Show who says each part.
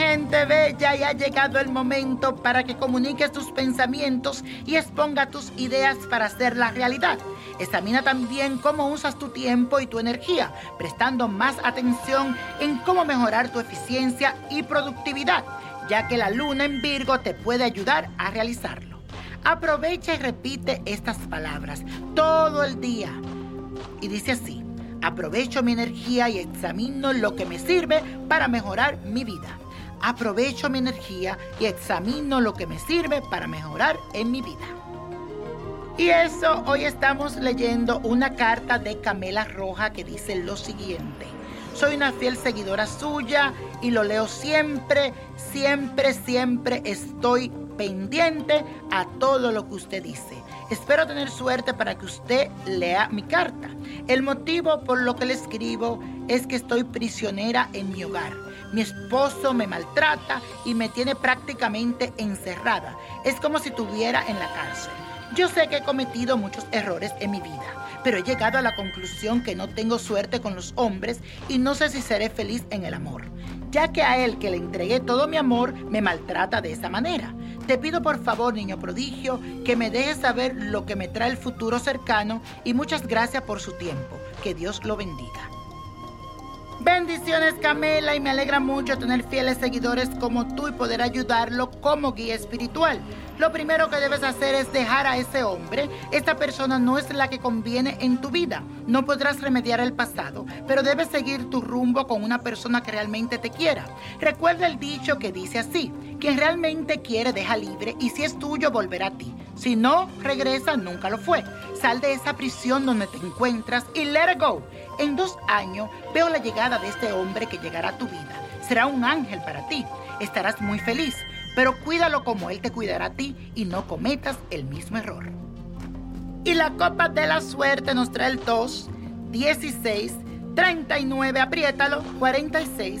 Speaker 1: gente bella y ha llegado el momento para que comuniques tus pensamientos y exponga tus ideas para hacer la realidad. Examina también cómo usas tu tiempo y tu energía, prestando más atención en cómo mejorar tu eficiencia y productividad, ya que la luna en Virgo te puede ayudar a realizarlo. Aprovecha y repite estas palabras todo el día. Y dice así, aprovecho mi energía y examino lo que me sirve para mejorar mi vida. Aprovecho mi energía y examino lo que me sirve para mejorar en mi vida. Y eso, hoy estamos leyendo una carta de Camela Roja que dice lo siguiente. Soy una fiel seguidora suya y lo leo siempre, siempre, siempre estoy pendiente a todo lo que usted dice. Espero tener suerte para que usted lea mi carta. El motivo por lo que le escribo es que estoy prisionera en mi hogar. Mi esposo me maltrata y me tiene prácticamente encerrada. Es como si estuviera en la cárcel. Yo sé que he cometido muchos errores en mi vida, pero he llegado a la conclusión que no tengo suerte con los hombres y no sé si seré feliz en el amor, ya que a él que le entregué todo mi amor me maltrata de esa manera. Te pido por favor, niño prodigio, que me dejes saber lo que me trae el futuro cercano y muchas gracias por su tiempo. Que Dios lo bendiga. Bendiciones Camela y me alegra mucho tener fieles seguidores como tú y poder ayudarlo como guía espiritual. Lo primero que debes hacer es dejar a ese hombre. Esta persona no es la que conviene en tu vida. No podrás remediar el pasado, pero debes seguir tu rumbo con una persona que realmente te quiera. Recuerda el dicho que dice así, quien realmente quiere deja libre y si es tuyo volverá a ti. Si no, regresa, nunca lo fue. Sal de esa prisión donde te encuentras y let it go. En dos años veo la llegada de este hombre que llegará a tu vida. Será un ángel para ti. Estarás muy feliz pero cuídalo como Él te cuidará a ti y no cometas el mismo error. Y la copa de la suerte nos trae el 2, 16, 39, apriétalo, 46,